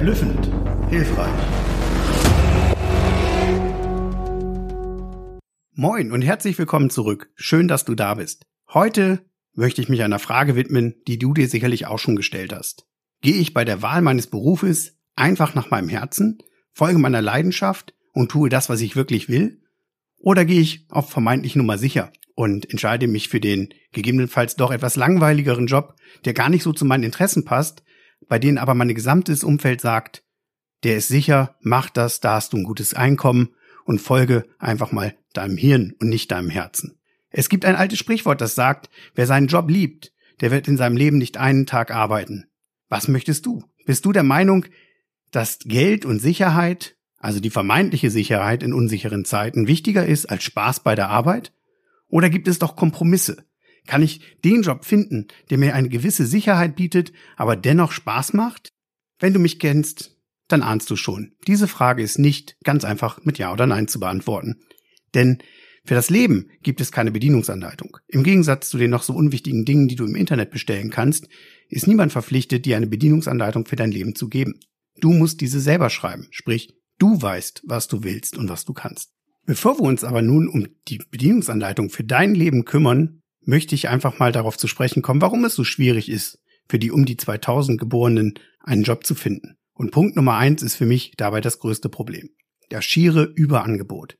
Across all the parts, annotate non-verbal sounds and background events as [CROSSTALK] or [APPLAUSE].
Verblüffend. Hilfreich. Moin und herzlich willkommen zurück. Schön, dass du da bist. Heute möchte ich mich einer Frage widmen, die du dir sicherlich auch schon gestellt hast. Gehe ich bei der Wahl meines Berufes einfach nach meinem Herzen, folge meiner Leidenschaft und tue das, was ich wirklich will? Oder gehe ich auf vermeintlich Nummer sicher und entscheide mich für den gegebenenfalls doch etwas langweiligeren Job, der gar nicht so zu meinen Interessen passt, bei denen aber mein gesamtes Umfeld sagt, der ist sicher, mach das, da hast du ein gutes Einkommen und folge einfach mal deinem Hirn und nicht deinem Herzen. Es gibt ein altes Sprichwort, das sagt, wer seinen Job liebt, der wird in seinem Leben nicht einen Tag arbeiten. Was möchtest du? Bist du der Meinung, dass Geld und Sicherheit, also die vermeintliche Sicherheit in unsicheren Zeiten, wichtiger ist als Spaß bei der Arbeit? Oder gibt es doch Kompromisse? Kann ich den Job finden, der mir eine gewisse Sicherheit bietet, aber dennoch Spaß macht? Wenn du mich kennst, dann ahnst du schon. Diese Frage ist nicht ganz einfach mit Ja oder Nein zu beantworten. Denn für das Leben gibt es keine Bedienungsanleitung. Im Gegensatz zu den noch so unwichtigen Dingen, die du im Internet bestellen kannst, ist niemand verpflichtet, dir eine Bedienungsanleitung für dein Leben zu geben. Du musst diese selber schreiben, sprich, du weißt, was du willst und was du kannst. Bevor wir uns aber nun um die Bedienungsanleitung für dein Leben kümmern, möchte ich einfach mal darauf zu sprechen kommen, warum es so schwierig ist, für die um die 2000 Geborenen einen Job zu finden. Und Punkt Nummer eins ist für mich dabei das größte Problem. Das schiere Überangebot.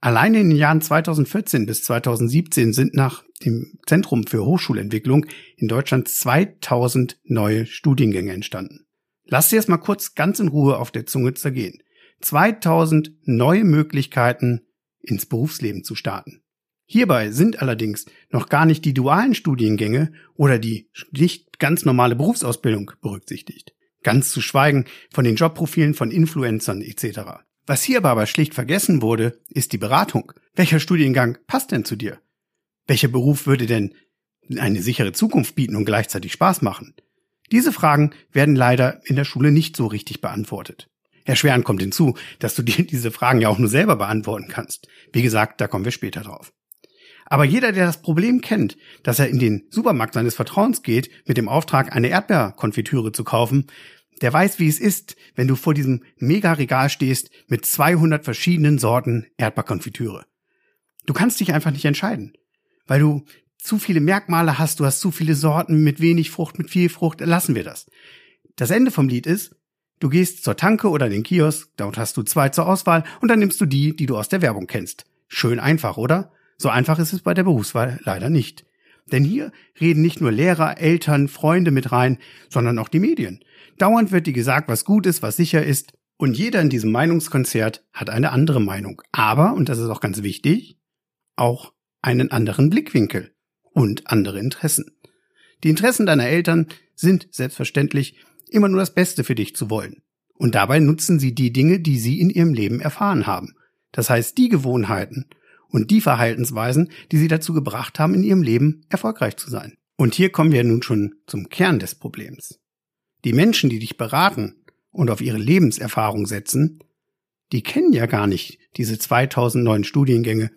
Alleine in den Jahren 2014 bis 2017 sind nach dem Zentrum für Hochschulentwicklung in Deutschland 2000 neue Studiengänge entstanden. Lass dir erst mal kurz ganz in Ruhe auf der Zunge zergehen. 2000 neue Möglichkeiten ins Berufsleben zu starten. Hierbei sind allerdings noch gar nicht die dualen Studiengänge oder die nicht ganz normale Berufsausbildung berücksichtigt. Ganz zu schweigen von den Jobprofilen von Influencern etc. Was hier aber schlicht vergessen wurde, ist die Beratung. Welcher Studiengang passt denn zu dir? Welcher Beruf würde denn eine sichere Zukunft bieten und gleichzeitig Spaß machen? Diese Fragen werden leider in der Schule nicht so richtig beantwortet. Erschwerend kommt hinzu, dass du dir [LAUGHS] diese Fragen ja auch nur selber beantworten kannst. Wie gesagt, da kommen wir später drauf. Aber jeder, der das Problem kennt, dass er in den Supermarkt seines Vertrauens geht, mit dem Auftrag, eine Erdbeerkonfitüre zu kaufen, der weiß, wie es ist, wenn du vor diesem Mega-Regal stehst mit 200 verschiedenen Sorten Erdbeerkonfitüre. Du kannst dich einfach nicht entscheiden, weil du zu viele Merkmale hast, du hast zu viele Sorten mit wenig Frucht, mit viel Frucht, lassen wir das. Das Ende vom Lied ist, du gehst zur Tanke oder den Kiosk, dort hast du zwei zur Auswahl und dann nimmst du die, die du aus der Werbung kennst. Schön einfach, oder? So einfach ist es bei der Berufswahl leider nicht. Denn hier reden nicht nur Lehrer, Eltern, Freunde mit rein, sondern auch die Medien. Dauernd wird dir gesagt, was gut ist, was sicher ist. Und jeder in diesem Meinungskonzert hat eine andere Meinung. Aber, und das ist auch ganz wichtig, auch einen anderen Blickwinkel und andere Interessen. Die Interessen deiner Eltern sind selbstverständlich immer nur das Beste für dich zu wollen. Und dabei nutzen sie die Dinge, die sie in ihrem Leben erfahren haben. Das heißt, die Gewohnheiten und die Verhaltensweisen, die sie dazu gebracht haben, in ihrem Leben erfolgreich zu sein. Und hier kommen wir nun schon zum Kern des Problems. Die Menschen, die dich beraten und auf ihre Lebenserfahrung setzen, die kennen ja gar nicht diese 2000 neuen Studiengänge,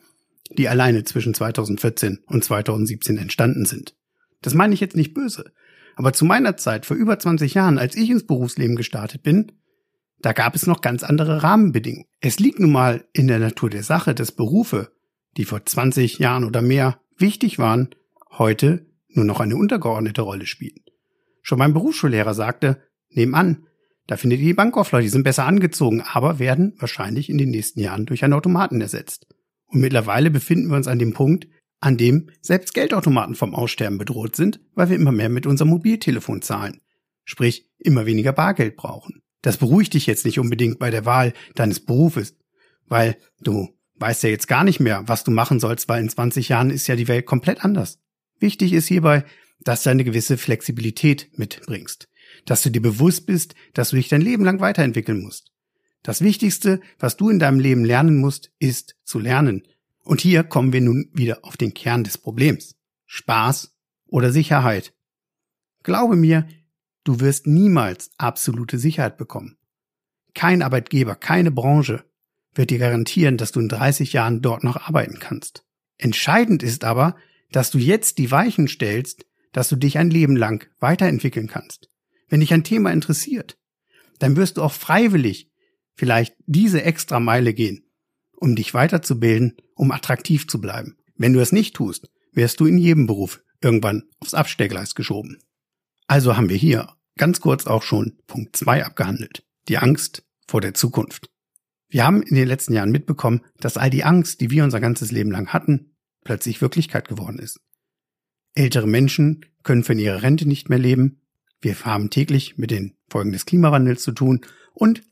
die alleine zwischen 2014 und 2017 entstanden sind. Das meine ich jetzt nicht böse. Aber zu meiner Zeit, vor über 20 Jahren, als ich ins Berufsleben gestartet bin, da gab es noch ganz andere Rahmenbedingungen. Es liegt nun mal in der Natur der Sache, dass Berufe, die vor 20 Jahren oder mehr wichtig waren, heute nur noch eine untergeordnete Rolle spielen. Schon mein Berufsschullehrer sagte, nehm an, da findet ihr die Bankaufleute, die sind besser angezogen, aber werden wahrscheinlich in den nächsten Jahren durch einen Automaten ersetzt. Und mittlerweile befinden wir uns an dem Punkt, an dem selbst Geldautomaten vom Aussterben bedroht sind, weil wir immer mehr mit unserem Mobiltelefon zahlen. Sprich, immer weniger Bargeld brauchen. Das beruhigt dich jetzt nicht unbedingt bei der Wahl deines Berufes, weil du weißt ja jetzt gar nicht mehr, was du machen sollst, weil in 20 Jahren ist ja die Welt komplett anders. Wichtig ist hierbei, dass du eine gewisse Flexibilität mitbringst, dass du dir bewusst bist, dass du dich dein Leben lang weiterentwickeln musst. Das Wichtigste, was du in deinem Leben lernen musst, ist zu lernen. Und hier kommen wir nun wieder auf den Kern des Problems. Spaß oder Sicherheit. Glaube mir, du wirst niemals absolute Sicherheit bekommen. Kein Arbeitgeber, keine Branche wird dir garantieren, dass du in 30 Jahren dort noch arbeiten kannst. Entscheidend ist aber, dass du jetzt die Weichen stellst, dass du dich ein Leben lang weiterentwickeln kannst. Wenn dich ein Thema interessiert, dann wirst du auch freiwillig vielleicht diese extra Meile gehen, um dich weiterzubilden, um attraktiv zu bleiben. Wenn du es nicht tust, wirst du in jedem Beruf irgendwann aufs Abstellgleis geschoben. Also haben wir hier ganz kurz auch schon Punkt 2 abgehandelt. Die Angst vor der Zukunft. Wir haben in den letzten Jahren mitbekommen, dass all die Angst, die wir unser ganzes Leben lang hatten, plötzlich Wirklichkeit geworden ist. Ältere Menschen können von ihrer Rente nicht mehr leben. Wir haben täglich mit den Folgen des Klimawandels zu tun und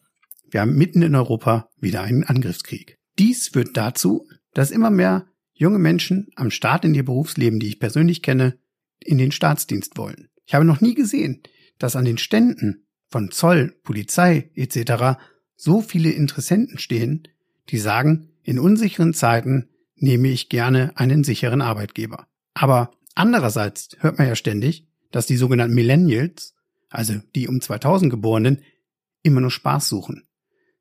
wir haben mitten in Europa wieder einen Angriffskrieg. Dies führt dazu, dass immer mehr junge Menschen am Start in ihr Berufsleben, die ich persönlich kenne, in den Staatsdienst wollen. Ich habe noch nie gesehen, dass an den Ständen von Zoll, Polizei etc. so viele Interessenten stehen, die sagen, in unsicheren Zeiten nehme ich gerne einen sicheren Arbeitgeber. Aber andererseits hört man ja ständig, dass die sogenannten Millennials, also die um 2000 geborenen, immer nur Spaß suchen.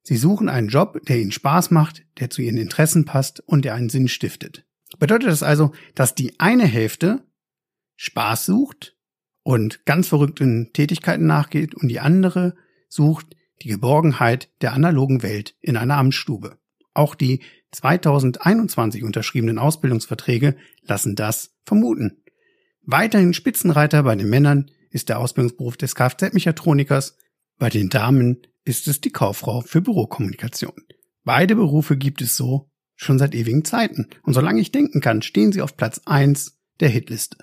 Sie suchen einen Job, der ihnen Spaß macht, der zu ihren Interessen passt und der einen Sinn stiftet. Bedeutet das also, dass die eine Hälfte Spaß sucht und ganz verrückten Tätigkeiten nachgeht und die andere sucht die Geborgenheit der analogen Welt in einer Amtsstube. Auch die 2021 unterschriebenen Ausbildungsverträge lassen das vermuten. Weiterhin Spitzenreiter bei den Männern ist der Ausbildungsberuf des Kfz-Mechatronikers, bei den Damen ist es die Kauffrau für Bürokommunikation. Beide Berufe gibt es so schon seit ewigen Zeiten. Und solange ich denken kann, stehen sie auf Platz eins der Hitliste.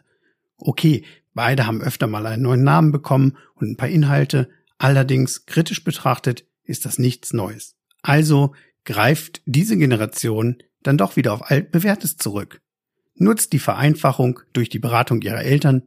Okay, beide haben öfter mal einen neuen Namen bekommen und ein paar Inhalte. Allerdings kritisch betrachtet ist das nichts Neues. Also greift diese Generation dann doch wieder auf altbewährtes zurück. Nutzt die Vereinfachung durch die Beratung ihrer Eltern.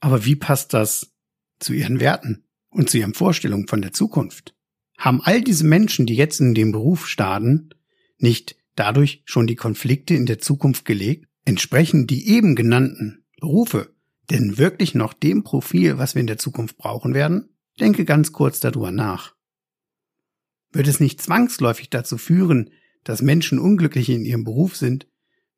Aber wie passt das zu ihren Werten und zu ihren Vorstellungen von der Zukunft? haben all diese Menschen, die jetzt in den Beruf starten, nicht dadurch schon die Konflikte in der Zukunft gelegt? Entsprechen die eben genannten Berufe denn wirklich noch dem Profil, was wir in der Zukunft brauchen werden? Denke ganz kurz darüber nach. Wird es nicht zwangsläufig dazu führen, dass Menschen unglücklich in ihrem Beruf sind,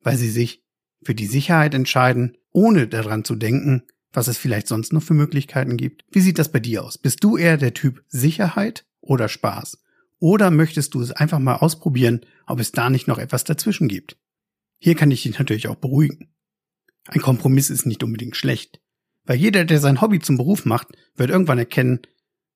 weil sie sich für die Sicherheit entscheiden, ohne daran zu denken, was es vielleicht sonst noch für Möglichkeiten gibt? Wie sieht das bei dir aus? Bist du eher der Typ Sicherheit oder Spaß? Oder möchtest du es einfach mal ausprobieren, ob es da nicht noch etwas dazwischen gibt? Hier kann ich dich natürlich auch beruhigen. Ein Kompromiss ist nicht unbedingt schlecht, weil jeder, der sein Hobby zum Beruf macht, wird irgendwann erkennen,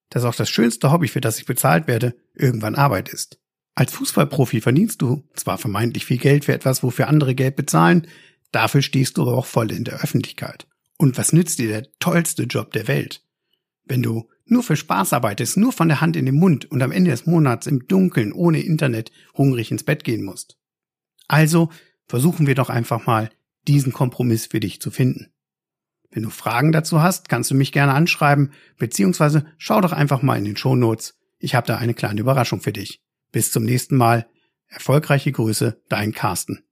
dass auch das schönste Hobby, für das ich bezahlt werde, irgendwann Arbeit ist. Als Fußballprofi verdienst du zwar vermeintlich viel Geld für etwas, wofür andere Geld bezahlen, dafür stehst du aber auch voll in der Öffentlichkeit. Und was nützt dir der tollste Job der Welt? Wenn du nur für Spaß arbeitest, nur von der Hand in den Mund und am Ende des Monats im Dunkeln ohne Internet hungrig ins Bett gehen musst. Also versuchen wir doch einfach mal, diesen Kompromiss für dich zu finden. Wenn du Fragen dazu hast, kannst du mich gerne anschreiben, beziehungsweise schau doch einfach mal in den Show Notes. Ich habe da eine kleine Überraschung für dich. Bis zum nächsten Mal. Erfolgreiche Grüße, dein Carsten.